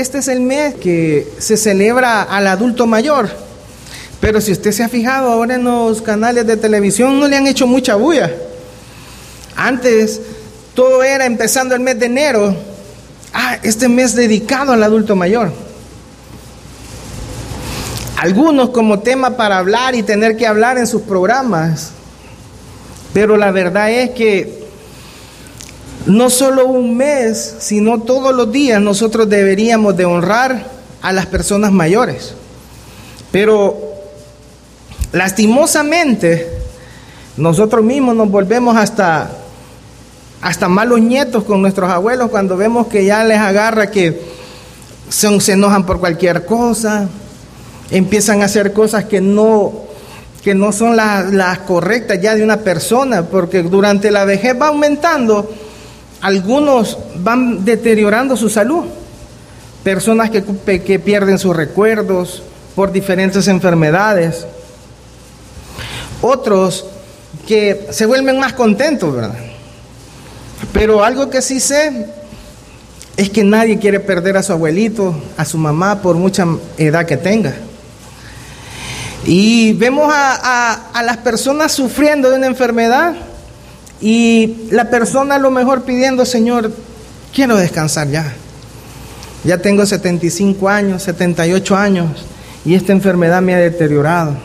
este es el mes que se celebra al adulto mayor. Pero si usted se ha fijado ahora en los canales de televisión no le han hecho mucha bulla. Antes todo era empezando el mes de enero. Ah, este mes dedicado al adulto mayor. Algunos como tema para hablar y tener que hablar en sus programas. Pero la verdad es que no solo un mes, sino todos los días nosotros deberíamos de honrar a las personas mayores. Pero lastimosamente nosotros mismos nos volvemos hasta hasta malos nietos con nuestros abuelos cuando vemos que ya les agarra que se, enojan por cualquier cosa, empiezan a hacer cosas que no, que no son las, las correctas ya de una persona, porque durante la vejez va aumentando, algunos van deteriorando su salud, personas que, que pierden sus recuerdos por diferentes enfermedades, otros que se vuelven más contentos, ¿verdad? Pero algo que sí sé es que nadie quiere perder a su abuelito, a su mamá, por mucha edad que tenga. Y vemos a, las personas sufriendo de una enfermedad y la persona a lo mejor pidiendo, Señor, quiero descansar ya. Ya tengo 75 años, 78 años y esta enfermedad me ha deteriorado.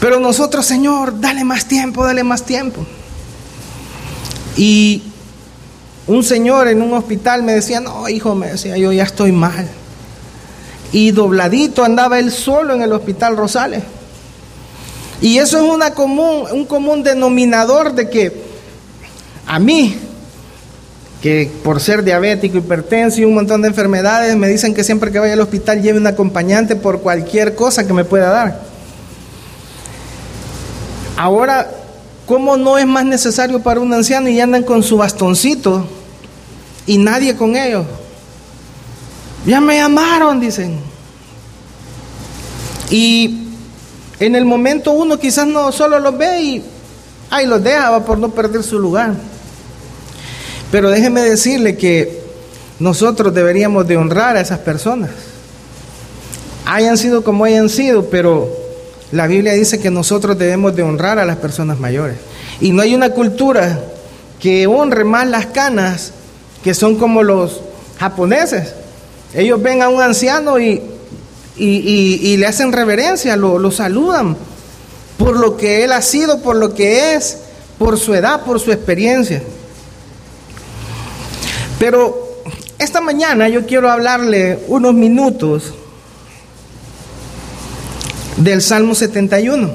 Pero nosotros, Señor, dale más tiempo, dale más tiempo. Y un señor en un hospital me decía, no, hijo, me decía, yo ya estoy mal. Y dobladito andaba él solo en el hospital Rosales. Y eso es común, un común denominador de que a mí, que por ser diabético, hipertenso y un montón de enfermedades, me dicen que siempre que vaya al hospital lleve un acompañante por cualquier cosa que me pueda dar. Ahora ¿Cómo no es más necesario para un anciano y andan con su bastoncito y nadie con ellos? Ya me llamaron, dicen. Y en el momento uno quizás no solo los ve y ahí los deja por no perder su lugar. Pero déjeme decirle que nosotros deberíamos de honrar a esas personas. Hayan sido como hayan sido, pero la Biblia dice que nosotros debemos de honrar a las personas mayores. Y no hay una cultura que honre más las canas que son como los japoneses. Ellos ven a un anciano y, y, le hacen reverencia, lo, lo saludan por lo que él ha sido, por lo que es, por su edad, por su experiencia. Pero esta mañana yo quiero hablarle unos minutos del Salmo 71.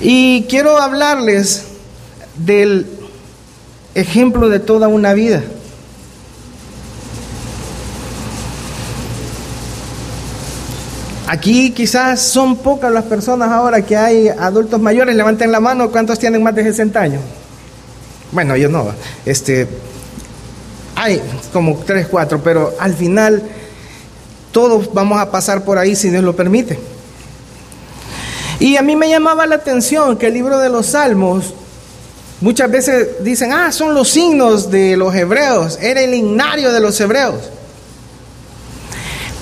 Y quiero hablarles del ejemplo de toda una vida. Aquí quizás son pocas las personas ahora que hay adultos mayores. Levanten la mano, ¿cuántos tienen más de 60 años? Bueno, yo no. Este, hay como 3, 4, pero al final todos vamos a pasar por ahí si Dios lo permite. Y a mí me llamaba la atención que el libro de los Salmos, muchas veces dicen, ah, son los signos de los hebreos, era el himnario de los hebreos.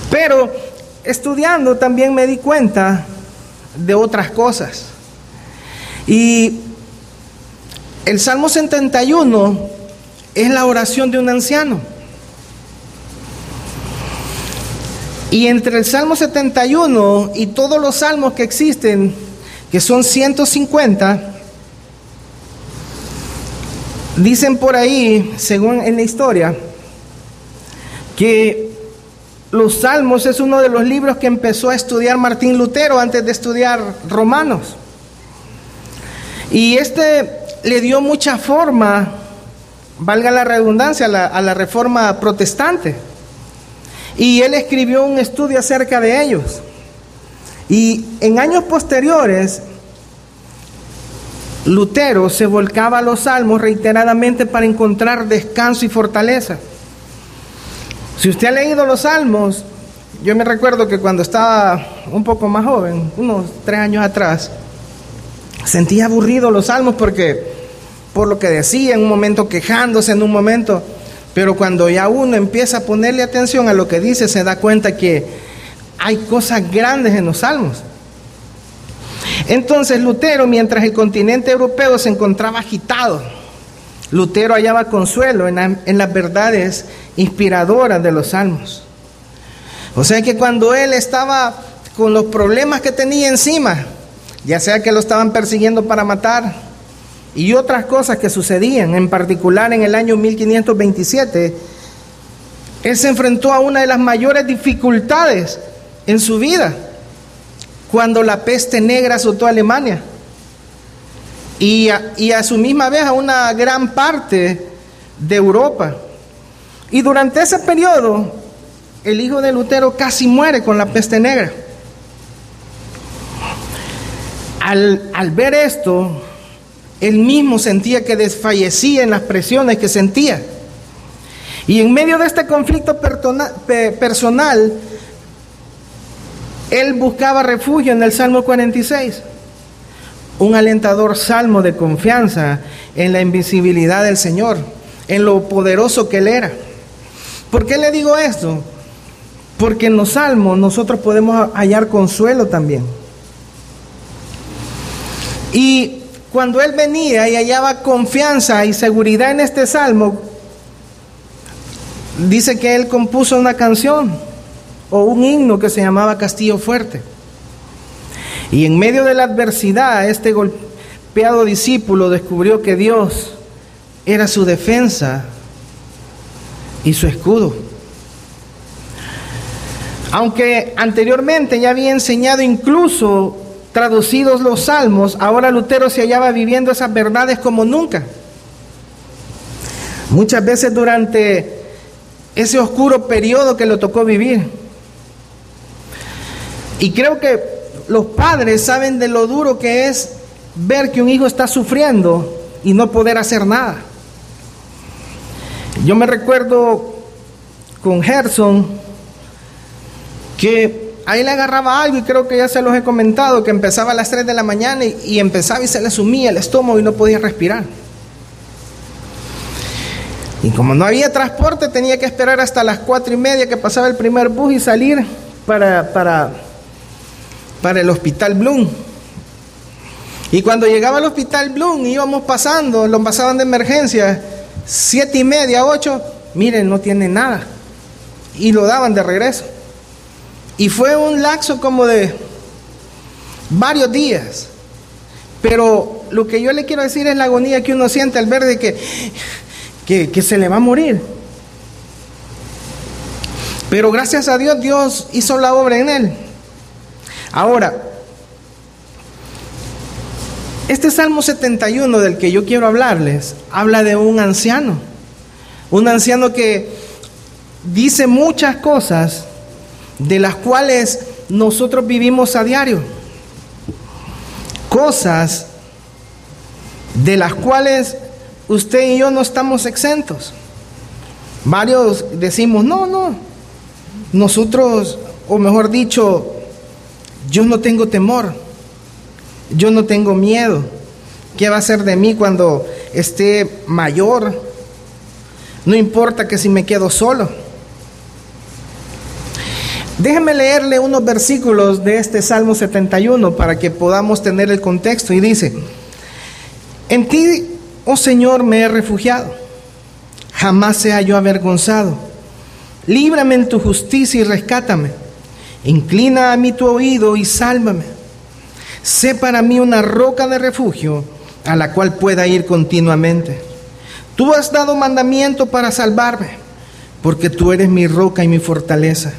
Pero estudiando también me di cuenta de otras cosas. Y el Salmo 71 es la oración de un anciano. Y entre el Salmo 71 y todos los salmos que existen, que son 150, dicen por ahí, según en la historia, que los salmos es uno de los libros que empezó a estudiar Martín Lutero antes de estudiar Romanos. Y este le dio mucha forma, valga la redundancia, a la, reforma protestante. Y él escribió un estudio acerca de ellos. Y en años posteriores, Lutero se volcaba a los salmos reiteradamente para encontrar descanso y fortaleza. Si usted ha leído los salmos, yo me recuerdo que cuando estaba un poco más joven, unos tres años atrás, sentía aburrido los salmos porque por lo que decía, en un momento quejándose, en un momento Pero cuando ya uno empieza a ponerle atención a lo que dice, se da cuenta que hay cosas grandes en los salmos. Entonces Lutero, mientras el continente europeo se encontraba agitado, Lutero hallaba consuelo en, las verdades inspiradoras de los salmos. O sea que cuando él estaba con los problemas que tenía encima, ya sea que lo estaban persiguiendo para matar y otras cosas que sucedían, en particular en el año 1527, él se enfrentó a una de las mayores dificultades en su vida, cuando la peste negra azotó a Alemania y a, y a su misma vez a una gran parte de Europa. Y durante ese periodo, el hijo de Lutero casi muere con la peste negra. Al, ver esto, él mismo sentía que desfallecía en las presiones que sentía. Y en medio de este conflicto personal, él buscaba refugio en el Salmo 46, un alentador salmo de confianza en la invisibilidad del Señor, en lo poderoso que Él era. ¿Por qué le digo esto? Porque en los salmos nosotros podemos hallar consuelo también. Y cuando él venía y hallaba confianza y seguridad en este salmo, dice que él compuso una canción o un himno que se llamaba Castillo Fuerte. Y en medio de la adversidad, este golpeado discípulo descubrió que Dios era su defensa y su escudo. Aunque anteriormente ya había enseñado incluso traducidos los salmos, ahora Lutero se hallaba viviendo esas verdades como nunca. Muchas veces durante ese oscuro periodo que le tocó vivir. Y creo que los padres saben de lo duro que es ver que un hijo está sufriendo y no poder hacer nada. Yo me recuerdo con Gerson que ahí le agarraba algo y creo que ya se los he comentado, que empezaba a las 3 de la mañana y, empezaba y se le sumía el estómago y no podía respirar. Y como no había transporte, tenía que esperar hasta las 4 y media que pasaba el primer bus y salir para, para, para el hospital Bloom. Y cuando llegaba al hospital Bloom, íbamos pasando, lo pasaban de emergencia, 7 y media, 8, miren, no tiene nada. Y lo daban de regreso. Y fue un laxo como de varios días. Pero lo que yo le quiero decir es la agonía que uno siente al ver de que, que, se le va a morir. Pero gracias a Dios, Dios hizo la obra en él. Ahora, este Salmo 71 del que yo quiero hablarles habla de un anciano. Un anciano que dice muchas cosas de las cuales nosotros vivimos a diario. Cosas de las cuales usted y yo no estamos exentos. Varios decimos, no, no, nosotros, o mejor dicho, yo no tengo temor, yo no tengo miedo. ¿Qué va a ser de mí cuando esté mayor? No importa que si me quedo solo. Déjeme leerle unos versículos de este Salmo 71 para que podamos tener el contexto. Y dice, en ti, oh Señor, me he refugiado, jamás sea yo avergonzado. Líbrame en tu justicia y rescátame. Inclina a mí tu oído y sálvame. Sé para mí una roca de refugio a la cual pueda ir continuamente. Tú has dado mandamiento para salvarme, porque tú eres mi roca y mi fortaleza.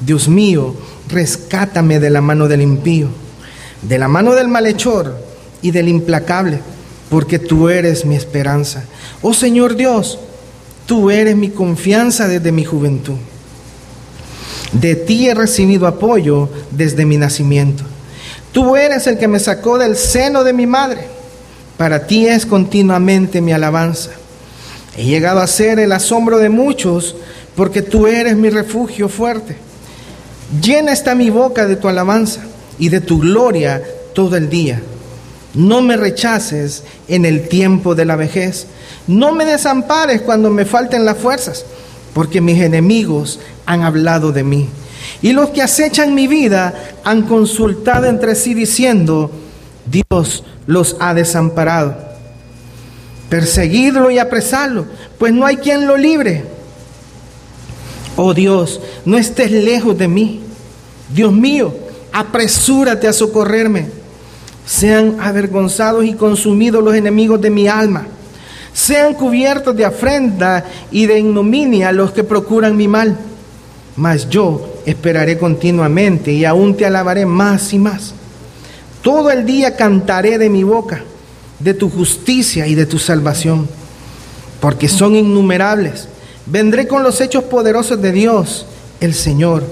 Dios mío, rescátame de la mano del impío, de la mano del malhechor y del implacable, porque tú eres mi esperanza. Oh Señor Dios, tú eres mi confianza desde mi juventud. De ti he recibido apoyo desde mi nacimiento. Tú eres el que me sacó del seno de mi madre. Para ti es continuamente mi alabanza. He llegado a ser el asombro de muchos porque tú eres mi refugio fuerte. Llena está mi boca de tu alabanza y de tu gloria todo el día. No me rechaces en el tiempo de la vejez, No me desampares cuando me falten las fuerzas, porque mis enemigos han hablado de mí. Y los que acechan mi vida han consultado entre sí diciendo, Dios los ha desamparado. Perseguidlo y apresadlo, pues no hay quien lo libre. Oh Dios, no estés lejos de mí. Dios mío, apresúrate a socorrerme. Sean avergonzados y consumidos los enemigos de mi alma. Sean cubiertos de afrenta y de ignominia los que procuran mi mal. Mas yo esperaré continuamente y aún te alabaré más y más. Todo el día cantaré de mi boca, de tu justicia y de tu salvación, porque son innumerables. Vendré con los hechos poderosos de Dios, el Señor.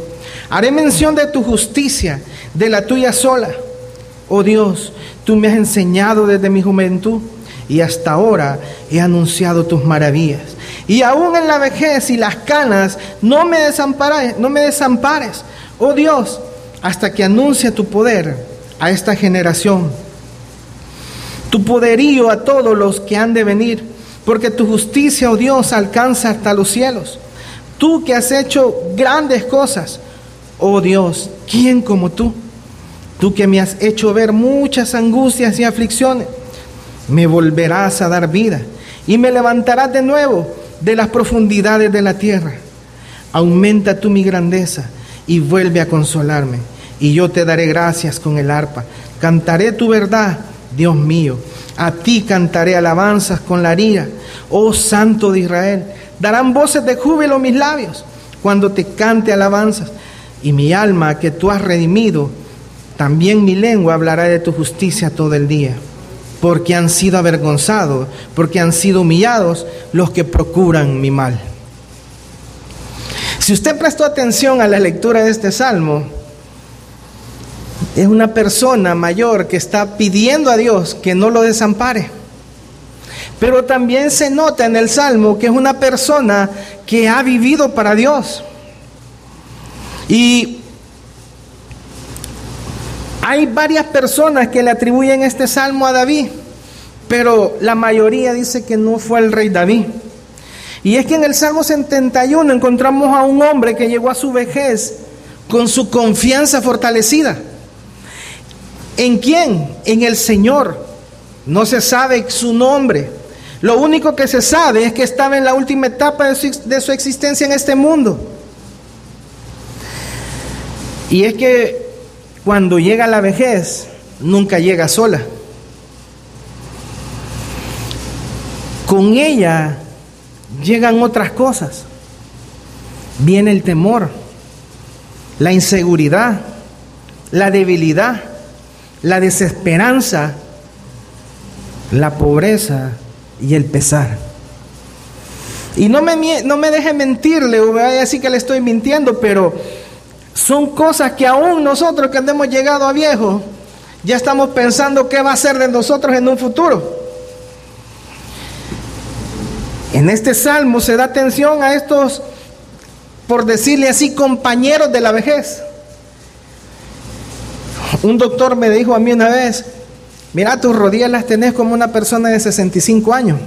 Haré mención de tu justicia, de la tuya sola. Oh Dios, tú me has enseñado desde mi juventud y hasta ahora he anunciado tus maravillas. Y aún en la vejez y las canas, no me desampares, no me desampares, oh Dios, hasta que anuncie tu poder a esta generación. Tu poderío a todos los que han de venir, porque tu justicia, oh Dios, alcanza hasta los cielos. Tú que has hecho grandes cosas, oh Dios, ¿quién como tú? Tú que me has hecho ver muchas angustias y aflicciones, me volverás a dar vida y me levantarás de nuevo de las profundidades de la tierra. Aumenta tú mi grandeza y vuelve a consolarme. Y yo te daré gracias con el arpa. Cantaré tu verdad, Dios mío. A ti cantaré alabanzas con la ría, oh Santo de Israel. Darán voces de júbilo mis labios cuando te cante alabanzas. Y mi alma que tú has redimido, también mi lengua hablará de tu justicia todo el día porque han sido avergonzados, porque han sido humillados los que procuran mi mal. Si usted prestó atención a la lectura de este salmo, es una persona mayor que está pidiendo a Dios que no lo desampare. Pero también se nota en el salmo que es una persona que ha vivido para Dios. Y hay varias personas que le atribuyen este salmo a David, pero la mayoría dice que no fue el rey David. Y es que en el Salmo 71 encontramos a un hombre que llegó a su vejez con su confianza fortalecida. ¿En quién? En el Señor. No se sabe su nombre. Lo único que se sabe es que estaba en la última etapa de su, de su existencia en este mundo. Y es que cuando llega la vejez, nunca llega sola. Con ella llegan otras cosas. Viene el temor, la inseguridad, la debilidad, la desesperanza, la pobreza y el pesar. Y no me, no me deje mentirle, o así que le estoy mintiendo, pero son cosas que aún nosotros que hemos llegado a viejo, ya estamos pensando qué va a ser de nosotros en un futuro. En este salmo se da atención a estos, por decirle así, compañeros de la vejez. Un doctor me dijo a mí una vez, mira, tus rodillas las tenés como una persona de 65 años.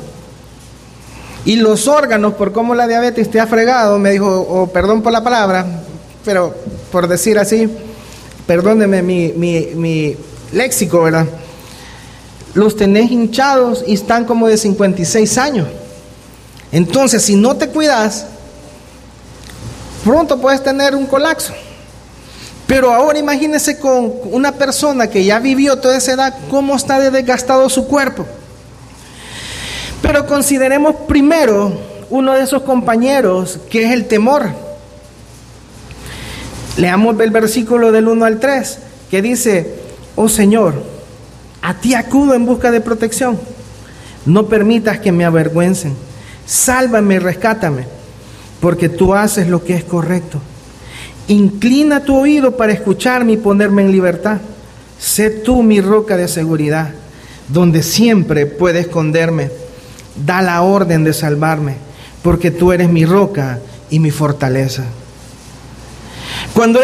Y los órganos, por cómo la diabetes te ha fregado, me dijo, o perdón por la palabra, pero por decir así, perdóneme mi, mi, léxico, ¿verdad? Los tenés hinchados y están como de 56 años. Entonces, si no te cuidas, pronto puedes tener un colapso. Pero ahora imagínese con una persona que ya vivió toda esa edad, cómo está desgastado su cuerpo. Pero consideremos primero uno de esos compañeros que es el temor. Leamos el versículo del 1 al 3, que dice, oh Señor, a ti acudo en busca de protección. No permitas que me avergüencen. Sálvame y rescátame, porque tú haces lo que es correcto. Inclina tu oído para escucharme y ponerme en libertad. Sé tú mi roca de seguridad, donde siempre puede esconderme. Da la orden de salvarme, porque tú eres mi roca y mi fortaleza. Cuando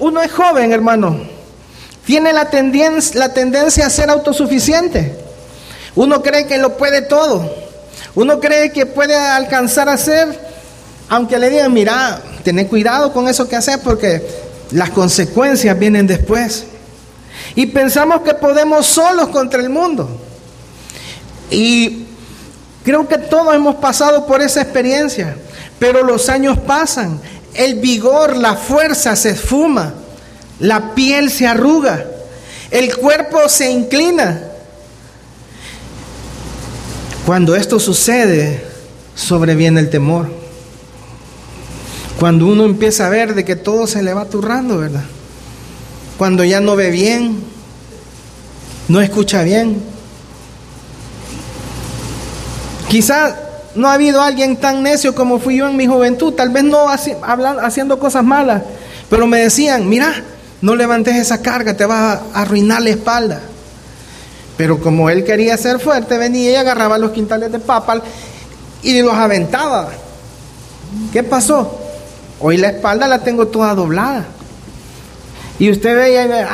uno es joven, hermano, tiene la tendencia, a ser autosuficiente. Uno cree que lo puede todo. Uno cree que puede alcanzar a hacer, aunque le digan, mira, ten cuidado con eso que haces porque las consecuencias vienen después. Y pensamos que podemos solos contra el mundo. Y creo que todos hemos pasado por esa experiencia, pero los años pasan, el vigor, la fuerza se esfuma, la piel se arruga, el cuerpo se inclina. Cuando esto sucede, sobreviene el temor. Cuando uno empieza a ver de que todo se le va turrando, ¿verdad? Cuando ya no ve bien, no escucha bien. Quizás no ha habido alguien tan necio como fui yo en mi juventud, tal vez no haciendo cosas malas, pero me decían, mira, no levantes esa carga, te vas a arruinar la espalda. Pero como él quería ser fuerte, venía y agarraba los quintales de papa y los aventaba. ¿Qué pasó? Hoy la espalda la tengo toda doblada. Y usted ve y ve,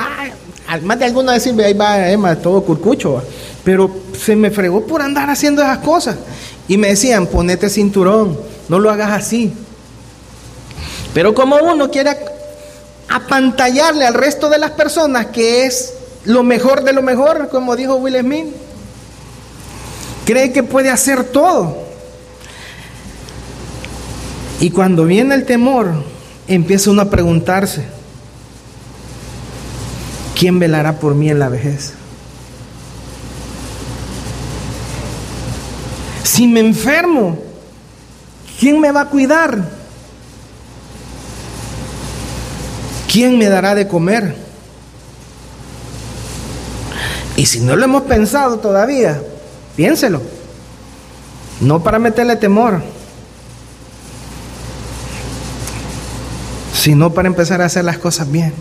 ay, más de alguno decir, ahí va Emma, todo curcucho. Pero se me fregó por andar haciendo esas cosas. Y me decían, ponete cinturón, no lo hagas así. Pero como uno quiere apantallarle al resto de las personas que es lo mejor de lo mejor, como dijo Will Smith, cree que puede hacer todo. Y cuando viene el temor, empieza uno a preguntarse, ¿quién velará por mí en la vejez? Si me enfermo, ¿quién me va a cuidar? ¿Quién me dará de comer? Y si no lo hemos pensado todavía, piénselo. No para meterle temor, sino para empezar a hacer las cosas bien.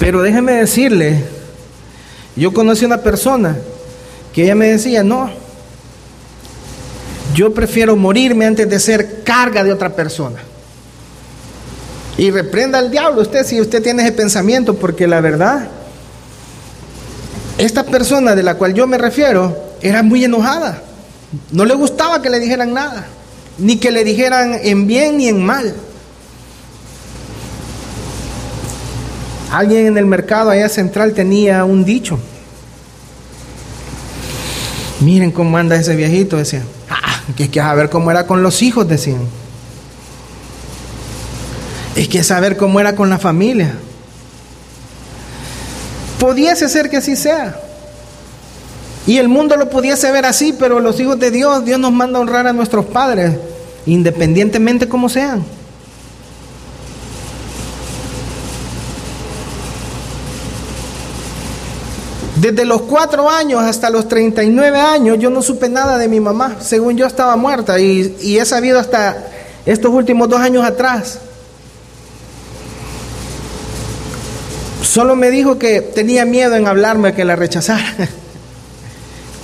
Pero déjeme decirle, yo conocí a una persona que ella me decía, no, yo prefiero morirme antes de ser carga de otra persona. Y reprenda al diablo usted si usted tiene ese pensamiento, porque la verdad, esta persona de la cual yo me refiero era muy enojada. No le gustaba que le dijeran nada, ni que le dijeran en bien ni en mal. Alguien en el mercado allá central tenía un dicho. Miren cómo anda ese viejito, decía que es que saber cómo era con los hijos, decían. Es que saber cómo era con la familia. Pudiese ser que así sea. Y el mundo lo pudiese ver así, pero los hijos de Dios, Dios nos manda a honrar a nuestros padres, independientemente como sean. Desde los cuatro años hasta los 39 años yo no supe nada de mi mamá, según yo estaba muerta y, y he sabido hasta estos últimos dos años atrás. Solo me dijo que tenía miedo en hablarme, que la rechazara.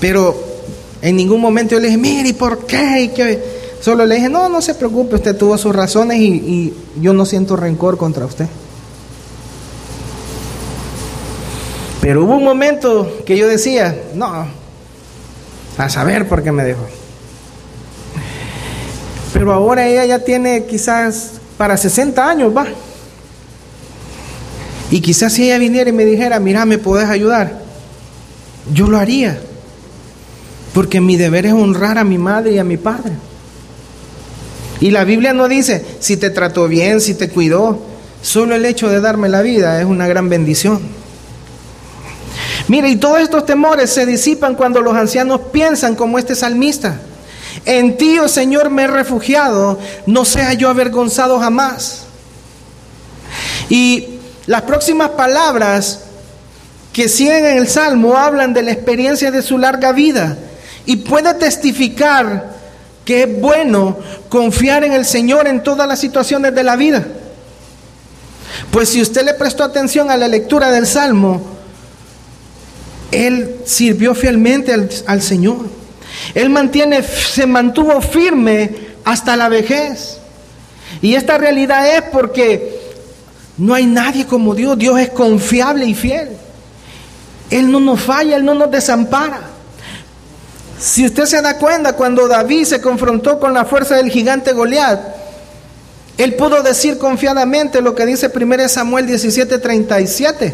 Pero en ningún momento yo le dije, mire, ¿y por qué? ¿Y qué? Solo le dije, no, no se preocupe, usted tuvo sus razones y, y yo no siento rencor contra usted. Pero hubo un momento que yo decía, no, a saber por qué me dejó. Pero ahora ella ya tiene quizás para 60 años, va. Y quizás si ella viniera y me dijera, mira, ¿me puedes ayudar? Yo lo haría. Porque mi deber es honrar a mi madre y a mi padre. Y la Biblia no dice, si te trató bien, si te cuidó, solo el hecho de darme la vida es una gran bendición. Mire, y todos estos temores se disipan cuando los ancianos piensan como este salmista. En ti, oh Señor, me he refugiado, no sea yo avergonzado jamás. Y las próximas palabras que siguen en el Salmo hablan de la experiencia de su larga vida y puede testificar que es bueno confiar en el Señor en todas las situaciones de la vida. Pues si usted le prestó atención a la lectura del Salmo, él sirvió fielmente al, Señor. Él mantiene, se mantuvo firme hasta la vejez. Y esta realidad es porque no hay nadie como Dios. Dios es confiable y fiel. Él no nos falla, Él no nos desampara. Si usted se da cuenta, cuando David se confrontó con la fuerza del gigante Goliat, él pudo decir confiadamente lo que dice 1 Samuel 17:37.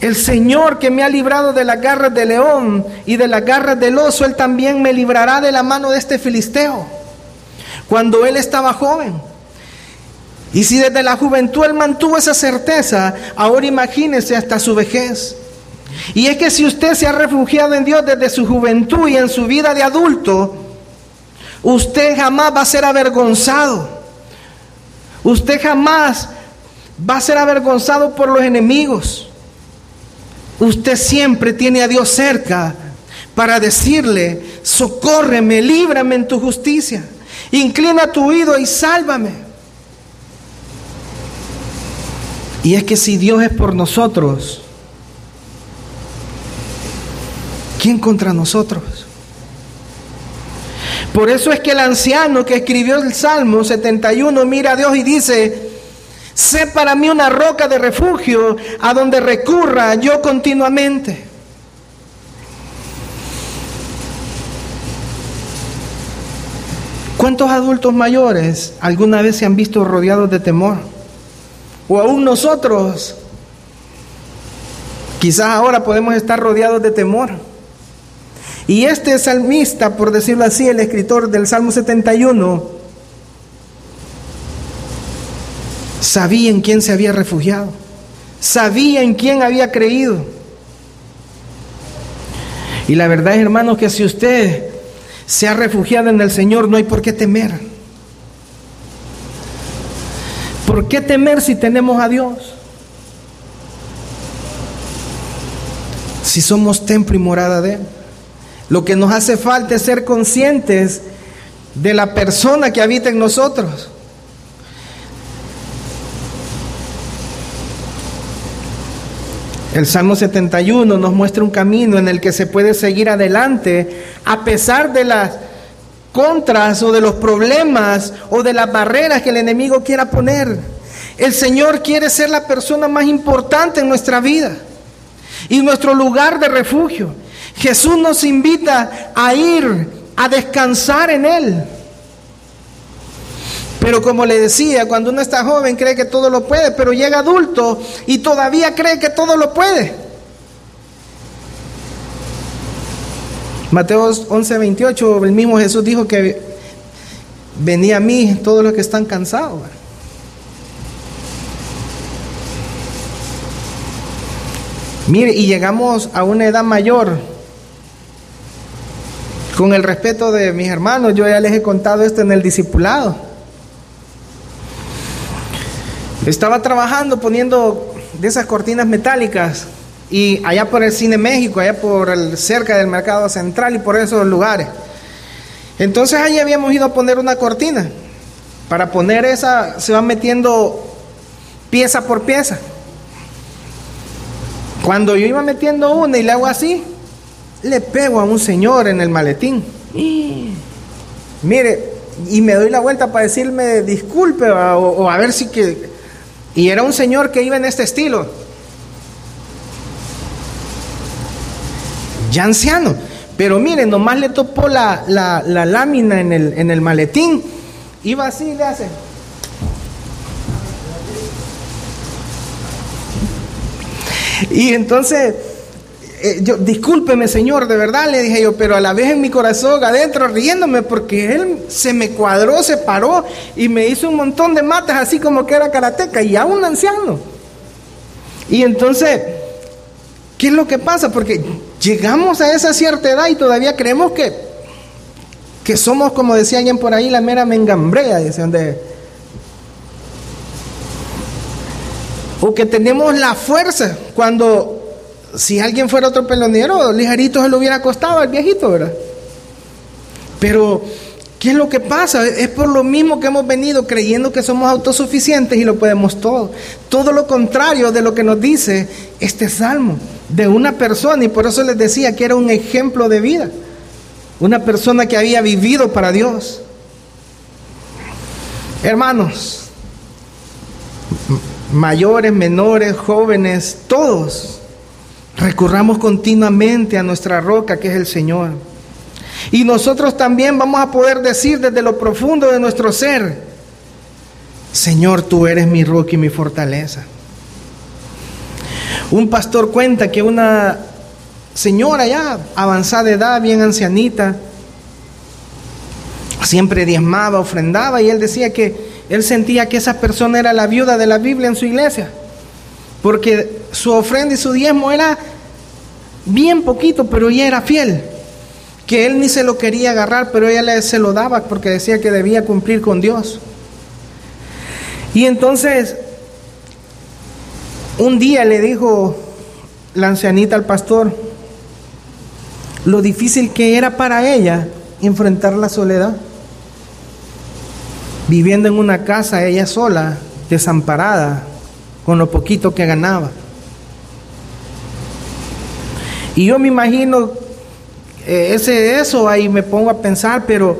El Señor que me ha librado de las garras del león y de las garras del oso, Él también me librará de la mano de este filisteo. Cuando Él estaba joven. Y si desde la juventud Él mantuvo esa certeza, ahora imagínese hasta su vejez. Y es que si usted se ha refugiado en Dios desde su juventud y en su vida de adulto, usted jamás va a ser avergonzado. Usted jamás va a ser avergonzado por los enemigos. Usted siempre tiene a Dios cerca para decirle, socórreme, líbrame en tu justicia. Inclina tu oído y sálvame. Y es que si Dios es por nosotros, ¿quién contra nosotros? Por eso es que el anciano que escribió el Salmo 71 mira a Dios y dice, sé para mí una roca de refugio a donde recurra yo continuamente. ¿Cuántos adultos mayores alguna vez se han visto rodeados de temor? O aún nosotros, quizás ahora podemos estar rodeados de temor. Y este salmista, por decirlo así, el escritor del Salmo 71, sabía en quién se había refugiado, sabía en quién había creído. Y la verdad, hermanos, que si usted se ha refugiado en el Señor, no hay por qué temer. ¿Por qué temer si tenemos a Dios? Si somos templo y morada de Él. Lo que nos hace falta es ser conscientes de la persona que habita en nosotros. El Salmo 71 nos muestra un camino en el que se puede seguir adelante a pesar de las contras o de los problemas o de las barreras que el enemigo quiera poner. El Señor quiere ser la persona más importante en nuestra vida y nuestro lugar de refugio. Jesús nos invita a ir a descansar en Él. Pero como le decía, cuando uno está joven cree que todo lo puede, pero llega adulto y todavía cree que todo lo puede. Mateo 11, 28, el mismo Jesús dijo que venía a mí todos los que están cansados. Mire, y llegamos a una edad mayor. Con el respeto de mis hermanos, yo ya les he contado esto en el discipulado. Estaba trabajando poniendo de esas cortinas metálicas y allá por el Cine México, allá por el, cerca del mercado central y por esos lugares. Entonces allí habíamos ido a poner una cortina. Para poner esa se van metiendo pieza por pieza. Cuando yo iba metiendo una y le hago así, le pego a un señor en el maletín. Mire, y me doy la vuelta para decirme disculpe o a ver si que y era un señor que iba en este estilo. Ya anciano. Pero miren, nomás le topó la, lámina en el, en el maletín. Iba así, le hace. Y entonces eh, yo, discúlpeme señor, de verdad le dije yo, pero a la vez en mi corazón adentro riéndome porque él se me cuadró, se paró y me hizo un montón de matas así como que era karateca y a un anciano. Y entonces, ¿qué es lo que pasa? Porque llegamos a esa cierta edad y todavía creemos que, que somos, como decía alguien por ahí, la mera mengambrea, de... O que tenemos la fuerza cuando si alguien fuera otro pelonero, ligerito se lo hubiera costado al viejito, ¿verdad? Pero, ¿qué es lo que pasa? Es por lo mismo que hemos venido creyendo que somos autosuficientes y lo podemos todo. Todo lo contrario de lo que nos dice este salmo de una persona, y por eso les decía que era un ejemplo de vida. Una persona que había vivido para Dios. Hermanos, mayores, menores, jóvenes, todos Recurramos continuamente a nuestra roca que es el Señor. Y nosotros también vamos a poder decir desde lo profundo de nuestro ser, Señor, tú eres mi roca y mi fortaleza. Un pastor cuenta que una señora ya avanzada de edad, bien ancianita, siempre diezmaba, ofrendaba y él decía que él sentía que esa persona era la viuda de la Biblia en su iglesia, porque su ofrenda y su diezmo era bien poquito, pero ella era fiel, que él ni se lo quería agarrar, pero ella se lo daba porque decía que debía cumplir con Dios. Y entonces, un día le dijo la ancianita al pastor, lo difícil que era para ella enfrentar la soledad viviendo en una casa ella sola, desamparada, con lo poquito que ganaba. Y yo me imagino eh, ese eso ahí me pongo a pensar, pero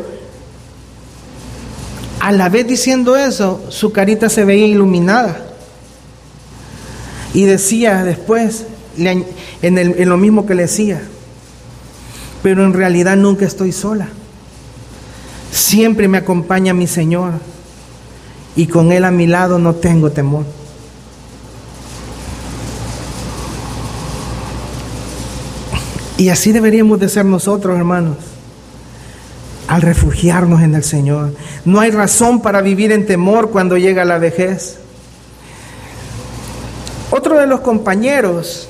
a la vez diciendo eso, su carita se veía iluminada. Y decía después, en, en lo mismo que le decía, pero en realidad nunca estoy sola. Siempre me acompaña mi Señor y con Él a mi lado no tengo temor. Y así deberíamos de ser nosotros, hermanos, al refugiarnos en el Señor. No hay razón para vivir en temor cuando llega la vejez. Otro de los compañeros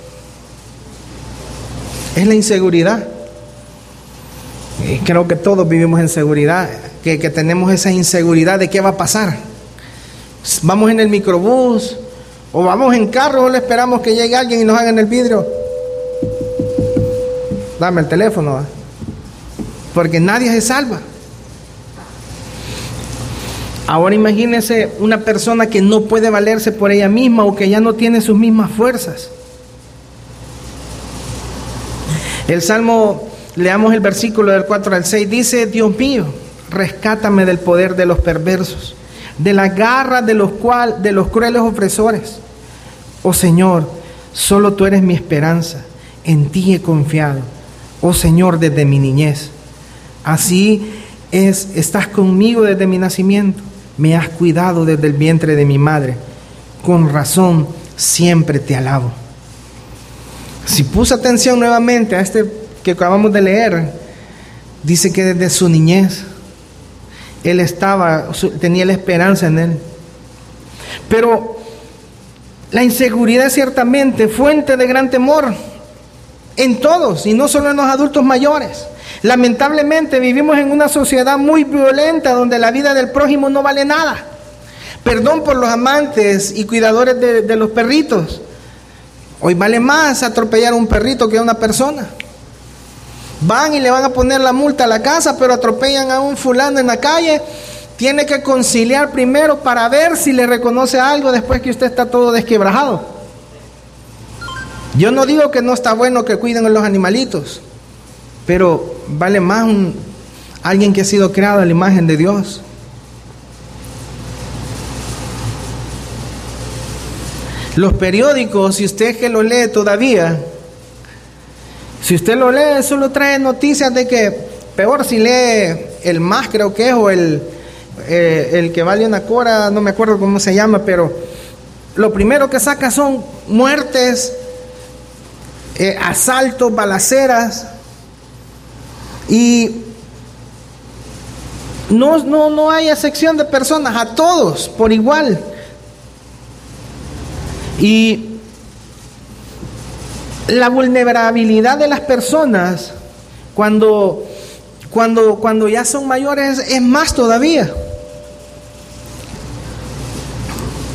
es la inseguridad creo que todos vivimos en seguridad, que, que tenemos esa inseguridad de qué va a pasar. Vamos en el microbús o vamos en carro o le esperamos que llegue alguien y nos haga en el vidrio. Dame el teléfono, porque nadie se salva. Ahora imagínese una persona que no puede valerse por ella misma o que ya no tiene sus mismas fuerzas. El Salmo Leamos el versículo del 4 al 6. Dice, Dios mío, rescátame del poder de los perversos, de la garra de los, de los crueles opresores. Oh Señor, solo tú eres mi esperanza, en ti he confiado. Oh Señor, desde mi niñez. Así es, estás conmigo desde mi nacimiento, me has cuidado desde el vientre de mi madre. Con razón, siempre te alabo. Si puse atención nuevamente a este que acabamos de leer, dice que desde su niñez él estaba, tenía la esperanza en él. Pero la inseguridad ciertamente fuente de gran temor en todos y no solo en los adultos mayores. Lamentablemente vivimos en una sociedad muy violenta donde la vida del prójimo no vale nada. Perdón por los amantes y cuidadores de, los perritos. Hoy vale más atropellar a un perrito que a una persona. Van y le van a poner la multa a la casa, pero atropellan a un fulano en la calle. Tiene que conciliar primero para ver si le reconoce algo después que usted está todo desquebrajado. Yo no digo que no está bueno que cuiden a los animalitos, pero vale más un, alguien que ha sido creado a la imagen de Dios. Los periódicos, si usted que lo lee todavía, si usted lo lee, solo trae noticias de que, peor si lee el más creo que es, o el, eh, el que vale una cora, no me acuerdo cómo se llama, pero lo primero que saca son muertes, eh, asaltos, balaceras, y no, no, no hay excepción de personas, a todos por igual. Y la vulnerabilidad de las personas cuando, cuando, cuando ya son mayores es más todavía.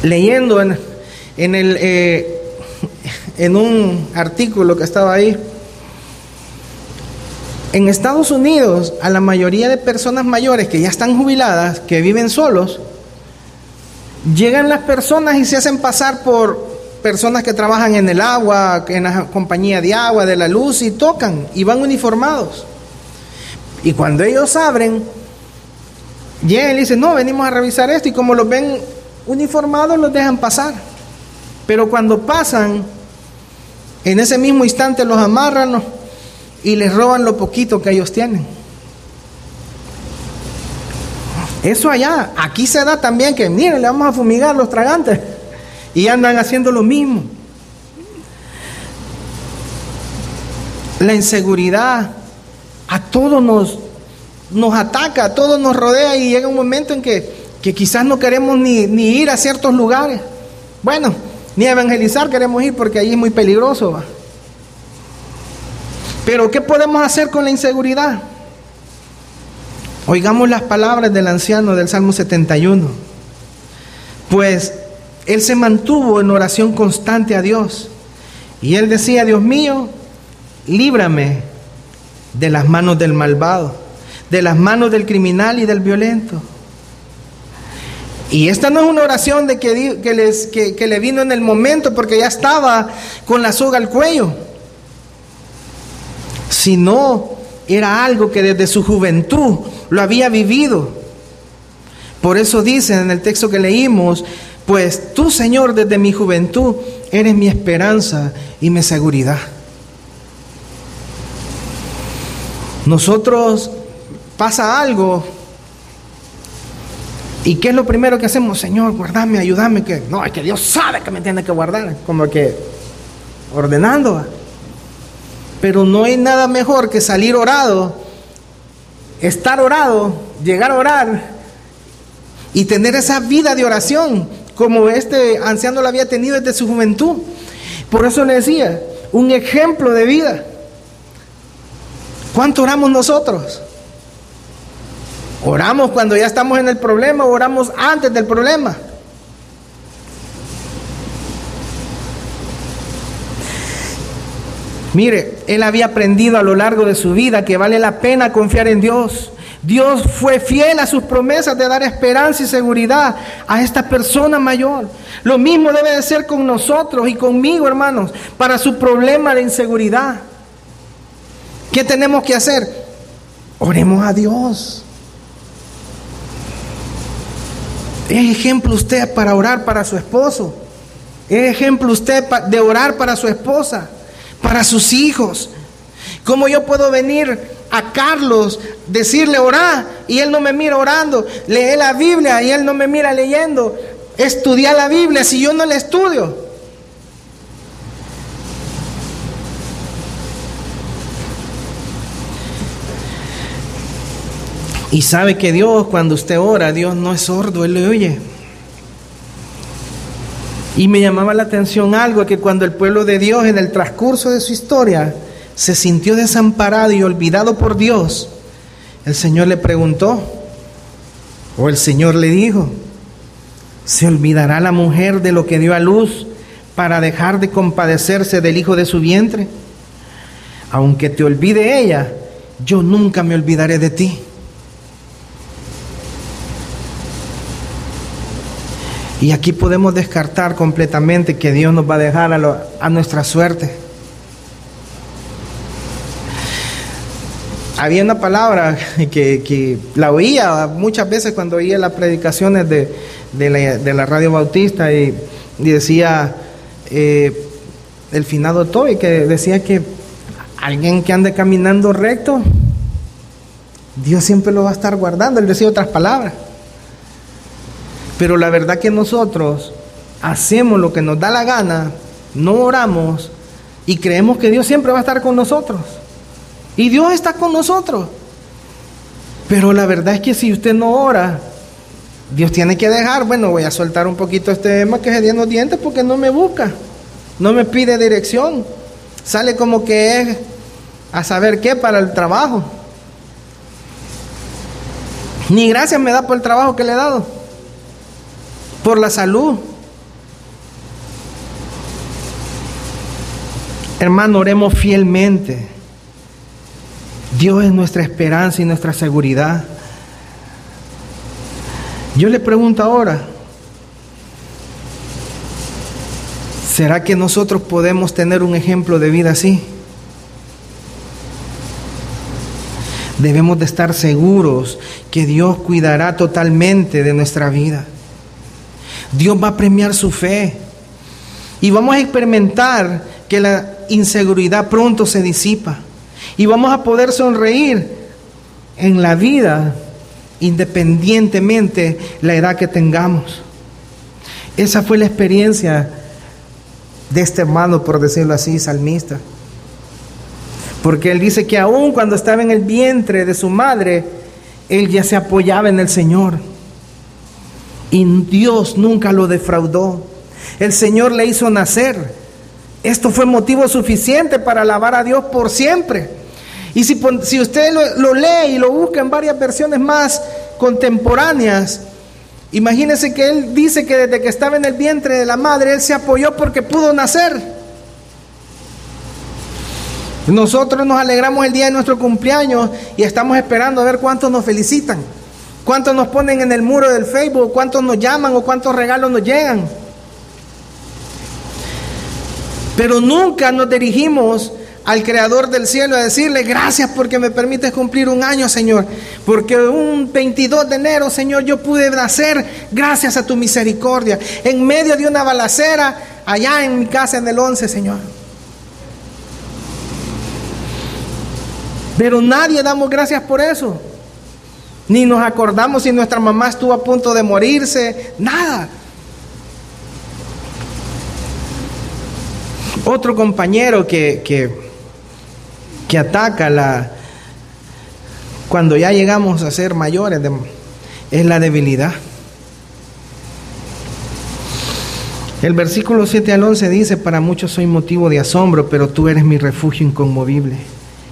Leyendo en, en, el, eh, en un artículo que estaba ahí, en Estados Unidos a la mayoría de personas mayores que ya están jubiladas, que viven solos, llegan las personas y se hacen pasar por personas que trabajan en el agua, en la compañía de agua, de la luz, y tocan y van uniformados. Y cuando ellos abren, llegan y dicen, no, venimos a revisar esto, y como los ven uniformados, los dejan pasar. Pero cuando pasan, en ese mismo instante los amarran y les roban lo poquito que ellos tienen. Eso allá, aquí se da también que, miren, le vamos a fumigar los tragantes. Y andan haciendo lo mismo. La inseguridad a todos nos, nos ataca, a todos nos rodea y llega un momento en que, que quizás no queremos ni, ni, ir a ciertos lugares. Bueno, ni evangelizar queremos ir porque ahí es muy peligroso. Pero ¿qué podemos hacer con la inseguridad? Oigamos las palabras del anciano del Salmo 71. Pues él se mantuvo en oración constante a Dios. Y él decía, Dios mío, líbrame de las manos del malvado, de las manos del criminal y del violento. Y esta no es una oración de que, que, les, que, le vino en el momento porque ya estaba con la soga al cuello, sino era algo que desde su juventud lo había vivido. Por eso dice en el texto que leímos, pues tú Señor desde mi juventud eres mi esperanza y mi seguridad. Nosotros pasa algo y ¿qué es lo primero que hacemos? Señor, guardame, ayúdame, que no, es que Dios sabe que me tiene que guardar, como que ordenando. Pero no hay nada mejor que salir orado, estar orado, llegar a orar y tener esa vida de oración como este anciano lo había tenido desde su juventud. Por eso le decía, un ejemplo de vida. ¿Cuánto oramos nosotros? ¿Oramos cuando ya estamos en el problema oramos antes del problema? Mire, él había aprendido a lo largo de su vida que vale la pena confiar en Dios. Dios fue fiel a sus promesas de dar esperanza y seguridad a esta persona mayor. Lo mismo debe de ser con nosotros y conmigo, hermanos, para su problema de inseguridad. ¿Qué tenemos que hacer? Oremos a Dios. Es ejemplo usted para orar para su esposo. Es ejemplo usted de orar para su esposa para sus hijos. ¿Cómo yo puedo venir a Carlos, decirle orar y él no me mira orando? Lee la Biblia y él no me mira leyendo. Estudiar la Biblia si yo no la estudio. Y sabe que Dios, cuando usted ora, Dios no es sordo, Él le oye. Y me llamaba la atención algo que cuando el pueblo de Dios en el transcurso de su historia se sintió desamparado y olvidado por Dios, el Señor le preguntó, o el Señor le dijo, ¿se olvidará la mujer de lo que dio a luz para dejar de compadecerse del hijo de su vientre? Aunque te olvide ella, yo nunca me olvidaré de ti. Y aquí podemos descartar completamente que Dios nos va a dejar a, nuestra suerte. Había una palabra que, la oía muchas veces cuando oía las predicaciones de, la, radio bautista y, decía eh, el finado Toby, que decía que alguien que ande caminando recto, Dios siempre lo va a estar guardando. Él decía otras palabras. Pero la verdad que nosotros hacemos lo que nos da la gana, no oramos y creemos que Dios siempre va a estar con nosotros. Y Dios está con nosotros. Pero la verdad es que si usted no ora, Dios tiene que dejar, bueno, voy a soltar un poquito este tema que se los dientes porque no me busca, no me pide dirección. Sale como que es a saber qué para el trabajo. Ni gracias me da por el trabajo que le he dado por la salud. Hermano, oremos fielmente. Dios es nuestra esperanza y nuestra seguridad. Yo le pregunto ahora, ¿será que nosotros podemos tener un ejemplo de vida así? Debemos de estar seguros que Dios cuidará totalmente de nuestra vida. Dios va a premiar su fe. Y vamos a experimentar que la inseguridad pronto se disipa. Y vamos a poder sonreír en la vida independientemente la edad que tengamos. Esa fue la experiencia de este hermano, por decirlo así, salmista. Porque él dice que aún cuando estaba en el vientre de su madre, él ya se apoyaba en el Señor. Y Dios nunca lo defraudó. El Señor le hizo nacer. Esto fue motivo suficiente para alabar a Dios por siempre. Y si, si usted lo, lo, lee y lo busca en varias versiones más contemporáneas, imagínese que él dice que desde que estaba en el vientre de la madre, él se apoyó porque pudo nacer. Nosotros nos alegramos el día de nuestro cumpleaños y estamos esperando a ver cuántos nos felicitan, cuántos nos ponen en el muro del Facebook, cuántos nos llaman o cuántos regalos nos llegan. Pero nunca nos dirigimos al Creador del cielo a decirle gracias porque me permites cumplir un año, Señor. Porque un 22 de enero, Señor, yo pude nacer gracias a tu misericordia. En medio de una balacera, allá en mi casa en el 11, Señor. Pero nadie damos gracias por eso. Ni nos acordamos si nuestra mamá estuvo a punto de morirse. Nada. Otro compañero que, que, ataca la, cuando ya llegamos a ser mayores es la debilidad. El versículo 7 al 11 dice, para muchos soy motivo de asombro, pero tú eres mi refugio inconmovible.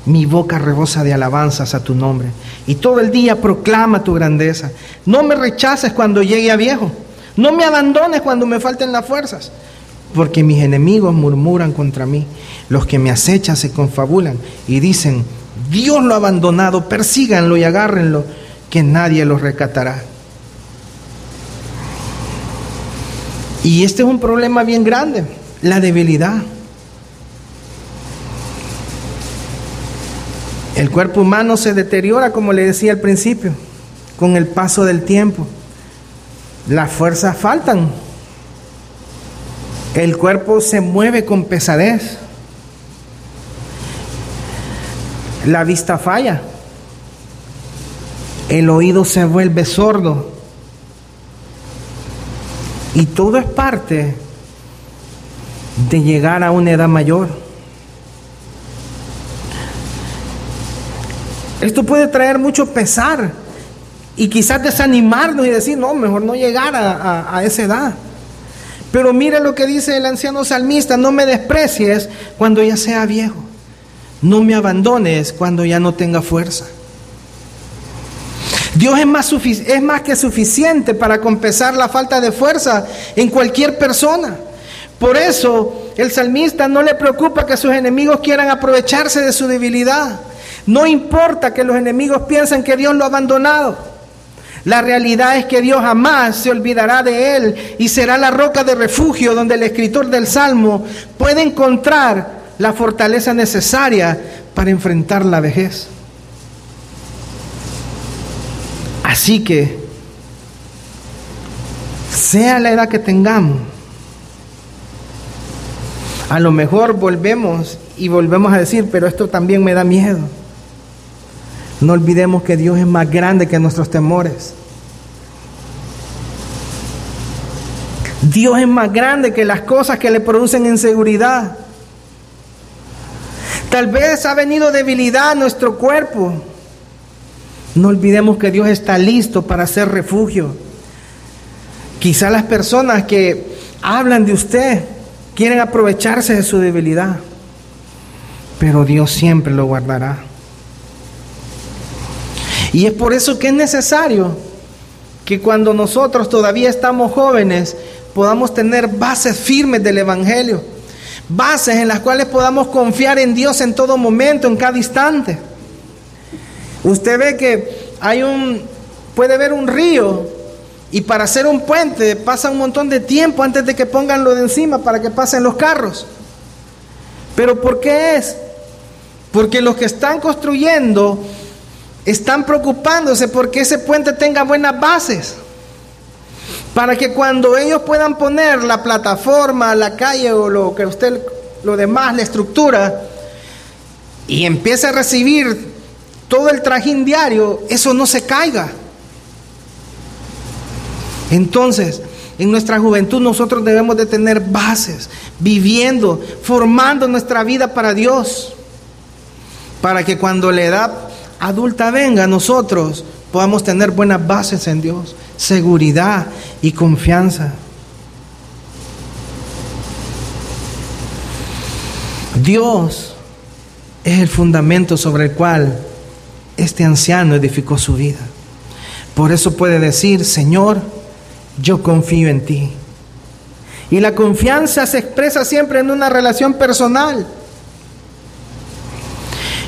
Mi boca rebosa de alabanzas a tu nombre. Y todo el día proclama tu grandeza. No me rechaces cuando llegue a viejo. No me abandones cuando me falten las fuerzas. Porque mis enemigos murmuran contra mí. Los que me acechan se confabulan y dicen, Dios lo ha abandonado, persíganlo y agárrenlo, que nadie lo rescatará. Y este es un problema bien grande, la debilidad. El cuerpo humano se deteriora, como le decía al principio, con el paso del tiempo. Las fuerzas faltan. El cuerpo se mueve con pesadez. La vista falla. El oído se vuelve sordo. Y todo es parte de llegar a una edad mayor. Esto puede traer mucho pesar y quizás desanimarnos y decir, no, mejor no llegar a, esa edad. Pero mire lo que dice el anciano salmista, no me desprecies cuando ya sea viejo, no me abandones cuando ya no tenga fuerza. Dios es más, es más que suficiente para compensar la falta de fuerza en cualquier persona. Por eso el salmista no le preocupa que sus enemigos quieran aprovecharse de su debilidad. No importa que los enemigos piensen que Dios lo ha abandonado. La realidad es que Dios jamás se olvidará de él y será la roca de refugio donde el escritor del Salmo puede encontrar la fortaleza necesaria para enfrentar la vejez. Así que, sea la edad que tengamos, a lo mejor volvemos y volvemos a decir, pero esto también me da miedo. No olvidemos que Dios es más grande que nuestros temores. Dios es más grande que las cosas que le producen inseguridad. Tal vez ha venido debilidad a nuestro cuerpo. No olvidemos que Dios está listo para ser refugio. Quizá las personas que hablan de usted quieren aprovecharse de su debilidad, pero Dios siempre lo guardará. Y es por eso que es necesario que cuando nosotros todavía estamos jóvenes podamos tener bases firmes del Evangelio, bases en las cuales podamos confiar en Dios en todo momento, en cada instante. Usted ve que hay un, puede ver un río y para hacer un puente pasa un montón de tiempo antes de que pongan lo de encima para que pasen los carros. Pero ¿por qué es? Porque los que están construyendo están preocupándose porque ese puente tenga buenas bases. Para que cuando ellos puedan poner la plataforma, la calle o lo que usted, lo demás, la estructura, y empiece a recibir todo el trajín diario, eso no se caiga. Entonces, en nuestra juventud nosotros debemos de tener bases, viviendo, formando nuestra vida para Dios, para que cuando la edad adulta venga nosotros podamos tener buenas bases en Dios, seguridad y confianza. Dios es el fundamento sobre el cual este anciano edificó su vida. Por eso puede decir, Señor, yo confío en ti. Y la confianza se expresa siempre en una relación personal.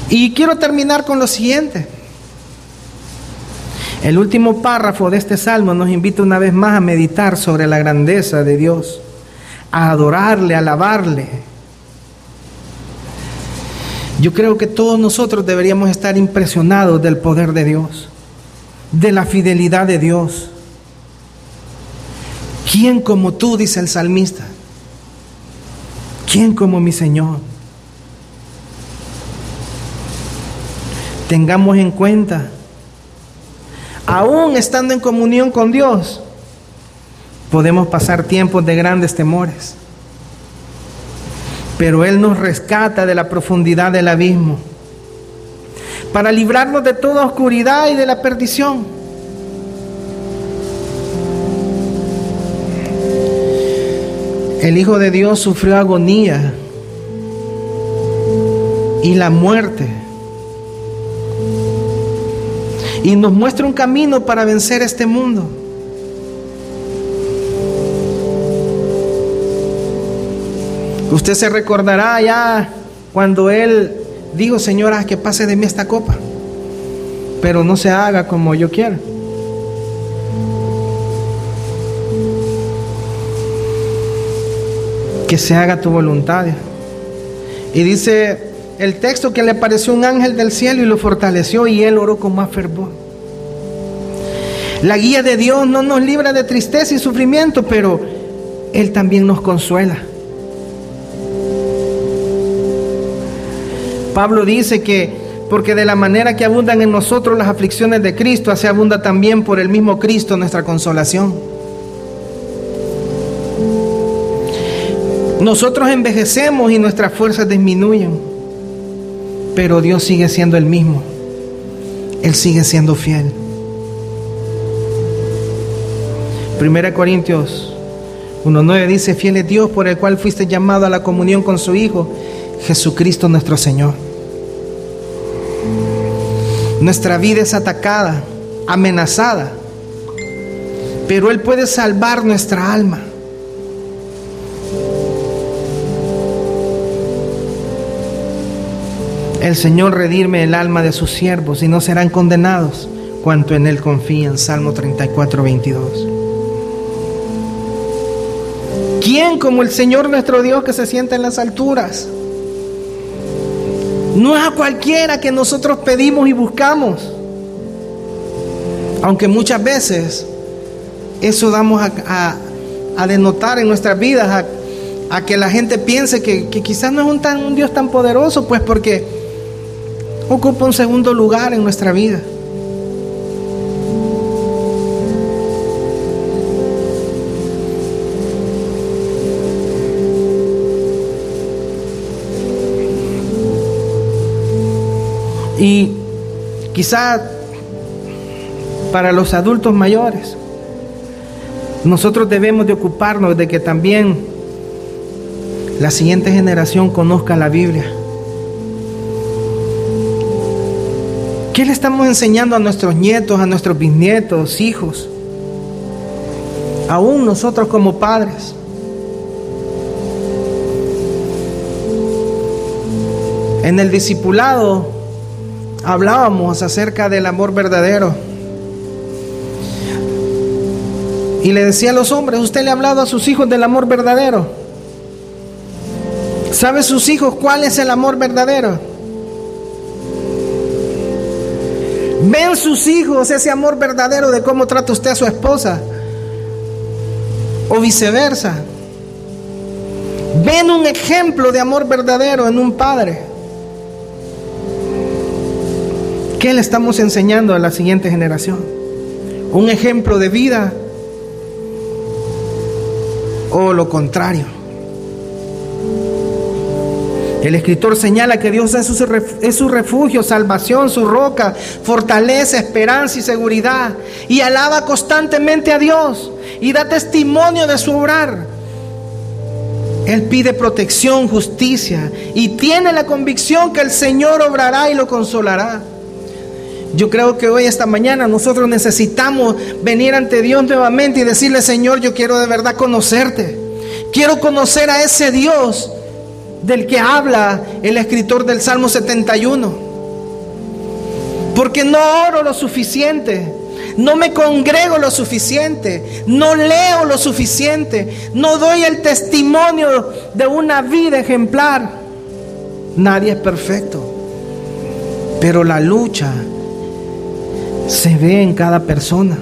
Y quiero terminar con lo siguiente. El último párrafo de este salmo nos invita una vez más a meditar sobre la grandeza de Dios, a adorarle, a alabarle. Yo creo que todos nosotros deberíamos estar impresionados del poder de Dios, de la fidelidad de Dios. ¿Quién como tú, dice el salmista? ¿Quién como mi Señor? Tengamos en cuenta, aún estando en comunión con Dios, podemos pasar tiempos de grandes temores. Pero Él nos rescata de la profundidad del abismo para librarnos de toda oscuridad y de la perdición. El Hijo de Dios sufrió agonía y la muerte. Y nos muestra un camino para vencer este mundo. Usted se recordará ya cuando Él dijo, Señora, que pase de mí esta copa, pero no se haga como yo quiero. que se haga tu voluntad. Y dice el texto que le apareció un ángel del cielo y lo fortaleció y él oró con más fervor. La guía de Dios no nos libra de tristeza y sufrimiento, pero Él también nos consuela. Pablo dice que porque de la manera que abundan en nosotros las aflicciones de Cristo, así abunda también por el mismo Cristo nuestra consolación. Nosotros envejecemos y nuestras fuerzas disminuyen, pero Dios sigue siendo el mismo. Él sigue siendo fiel. Primera Corintios 1.9 dice, fiel es Dios por el cual fuiste llamado a la comunión con su Hijo, Jesucristo nuestro Señor. Nuestra vida es atacada, amenazada, pero Él puede salvar nuestra alma. El Señor redirme el alma de sus siervos y no serán condenados cuanto en Él confían. Salmo 34, 22. ¿Quién como el Señor nuestro Dios que se sienta en las alturas? No es a cualquiera que nosotros pedimos y buscamos. Aunque muchas veces eso damos a, denotar en nuestras vidas, a, que la gente piense que, quizás no es un, Dios tan poderoso, pues porque ocupa un segundo lugar en nuestra vida. Y quizá para los adultos mayores, nosotros debemos de ocuparnos de que también la siguiente generación conozca la Biblia. ¿Qué le estamos enseñando a nuestros nietos, a nuestros bisnietos, hijos? Aún nosotros como padres. En el discipulado hablábamos acerca del amor verdadero. Y le decía a los hombres, usted le ha hablado a sus hijos del amor verdadero. ¿Sabe sus hijos cuál es el amor verdadero? Ven sus hijos ese amor verdadero de cómo trata usted a su esposa. O viceversa. Ven un ejemplo de amor verdadero en un padre. ¿Qué le estamos enseñando a la siguiente generación? Un ejemplo de vida o lo contrario. El escritor señala que Dios es su, refugio, salvación, su roca, fortaleza, esperanza y seguridad. Y alaba constantemente a Dios y da testimonio de su obrar. Él pide protección, justicia y tiene la convicción que el Señor obrará y lo consolará. Yo creo que hoy, esta mañana, nosotros necesitamos venir ante Dios nuevamente y decirle, Señor, yo quiero de verdad conocerte. Quiero conocer a ese Dios del que habla el escritor del Salmo 71. Porque no oro lo suficiente, no me congrego lo suficiente, no leo lo suficiente, no doy el testimonio de una vida ejemplar. Nadie es perfecto, pero la lucha se ve en cada persona.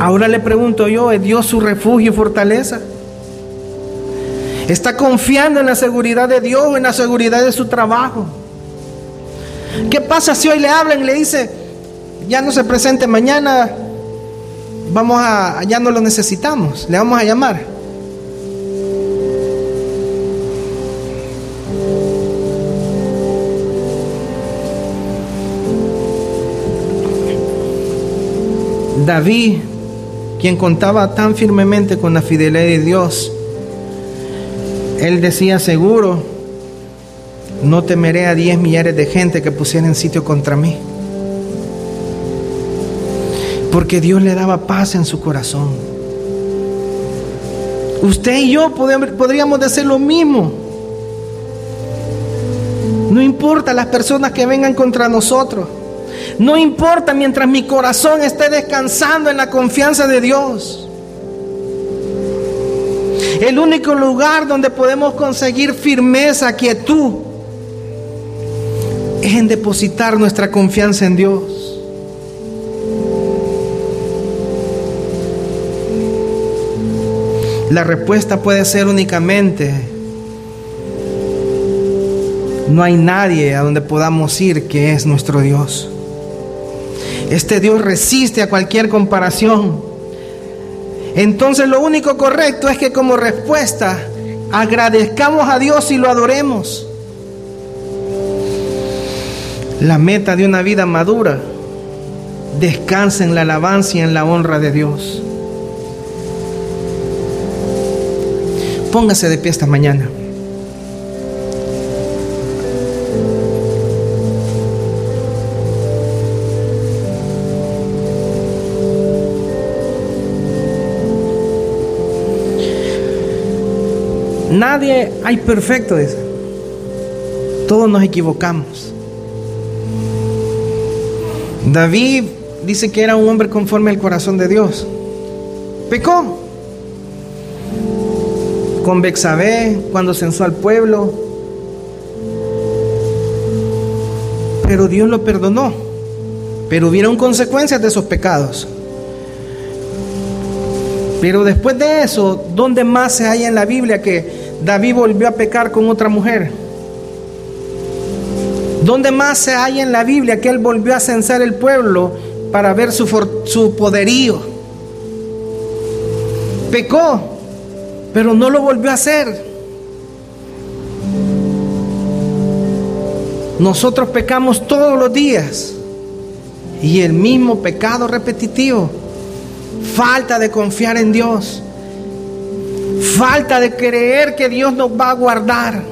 Ahora le pregunto yo, ¿es Dios su refugio y fortaleza? ¿Está confiando en la seguridad de Dios en la seguridad de su trabajo? ¿Qué pasa si hoy le hablan y le dice, ya no se presente mañana, vamos a, ya no lo necesitamos, le vamos a llamar? David, quien contaba tan firmemente con la fidelidad de Dios, él decía seguro, no temeré a diez millares de gente que pusieran sitio contra mí. Porque Dios le daba paz en su corazón. Usted y yo podríamos decir lo mismo. No importa las personas que vengan contra nosotros. No importa mientras mi corazón esté descansando en la confianza de Dios. El único lugar donde podemos conseguir firmeza, quietud, es en depositar nuestra confianza en Dios. La respuesta puede ser únicamente, no hay nadie a donde podamos ir que es nuestro Dios. Este Dios resiste a cualquier comparación. Entonces lo único correcto es que como respuesta agradezcamos a Dios y lo adoremos. La meta de una vida madura descansa en la alabanza y en la honra de Dios. Póngase de pie esta mañana. Nadie hay perfecto, dice. Todos nos equivocamos. David dice que era un hombre conforme al corazón de Dios. Pecó. Con Bexabé, cuando censó al pueblo. Pero Dios lo perdonó. Pero hubieron consecuencias de esos pecados. Pero después de eso, ¿dónde más se halla en la Biblia que David volvió a pecar con otra mujer. ¿Dónde más se halla en la Biblia que él volvió a censar el pueblo para ver su, su poderío? Pecó, pero no lo volvió a hacer. Nosotros pecamos todos los días y el mismo pecado repetitivo, falta de confiar en Dios, Falta de creer que Dios nos va a guardar.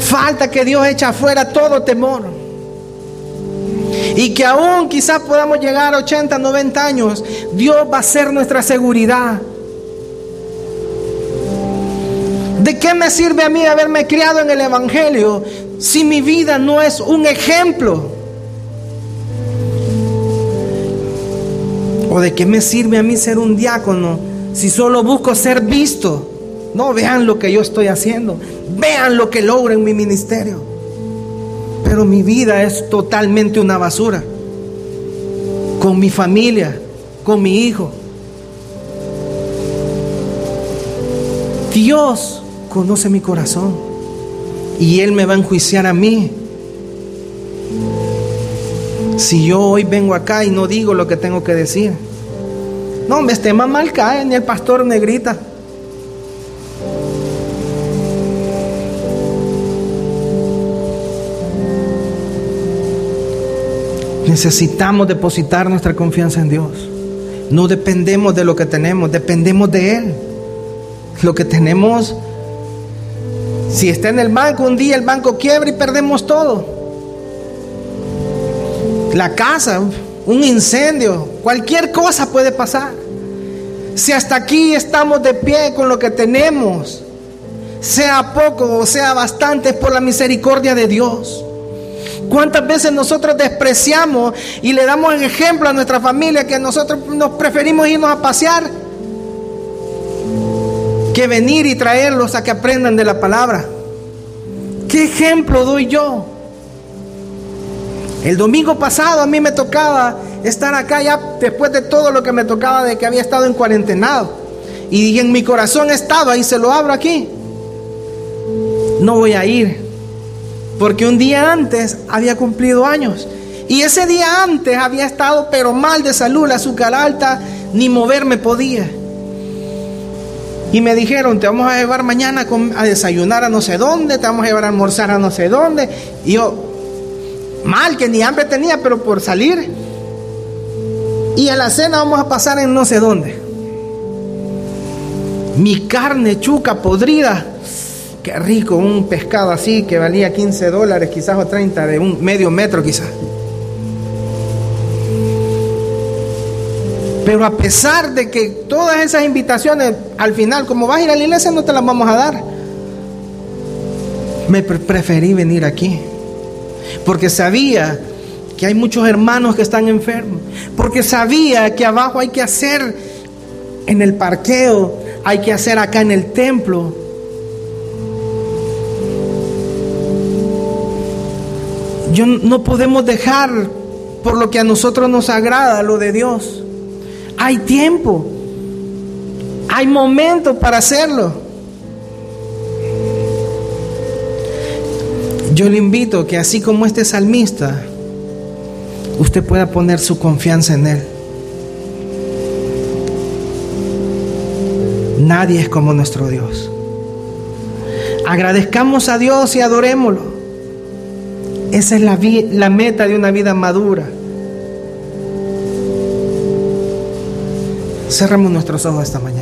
Falta que Dios echa afuera todo temor. Y que aún quizás podamos llegar a 80, 90 años, Dios va a ser nuestra seguridad. ¿De qué me sirve a mí haberme criado en el Evangelio si mi vida no es un ejemplo? ¿O de qué me sirve a mí ser un diácono si solo busco ser visto, no vean lo que yo estoy haciendo, vean lo que logro en mi ministerio. Pero mi vida es totalmente una basura. Con mi familia, con mi hijo. Dios conoce mi corazón y Él me va a enjuiciar a mí. Si yo hoy vengo acá y no digo lo que tengo que decir. No, me esté mal cae, ni el pastor negrita. Necesitamos depositar nuestra confianza en Dios. No dependemos de lo que tenemos, dependemos de Él. Lo que tenemos, si está en el banco, un día el banco quiebra y perdemos todo. La casa, un incendio, cualquier cosa puede pasar. Si hasta aquí estamos de pie con lo que tenemos, sea poco o sea bastante, es por la misericordia de Dios. ¿Cuántas veces nosotros despreciamos y le damos el ejemplo a nuestra familia que nosotros nos preferimos irnos a pasear que venir y traerlos a que aprendan de la palabra? ¿Qué ejemplo doy yo? El domingo pasado a mí me tocaba estar acá ya después de todo lo que me tocaba de que había estado en cuarentenado. Y en mi corazón estaba y se lo abro aquí. No voy a ir porque un día antes había cumplido años. Y ese día antes había estado pero mal de salud, la azúcar alta, ni moverme podía. Y me dijeron, te vamos a llevar mañana a desayunar a no sé dónde, te vamos a llevar a almorzar a no sé dónde. Y yo, mal, que ni hambre tenía, pero por salir. Y a la cena vamos a pasar en no sé dónde. Mi carne chuca podrida Qué rico, un pescado así que valía 15 dólares quizás o 30, de un medio metro quizás. Pero a pesar de que todas esas invitaciones, al final, como vas a ir a la iglesia, no te las vamos a dar. Me preferí venir aquí. Porque sabía que hay muchos hermanos que están enfermos. Porque sabía que abajo hay que hacer en el parqueo, hay que hacer acá en el templo. Yo no podemos dejar por lo que a nosotros nos agrada lo de Dios. Hay tiempo. Hay momento para hacerlo. Yo le invito que así como este salmista, usted pueda poner su confianza en Él. Nadie es como nuestro Dios. Agradezcamos a Dios y adorémoslo. Esa es la, la meta de una vida madura. Cerramos nuestros ojos esta mañana.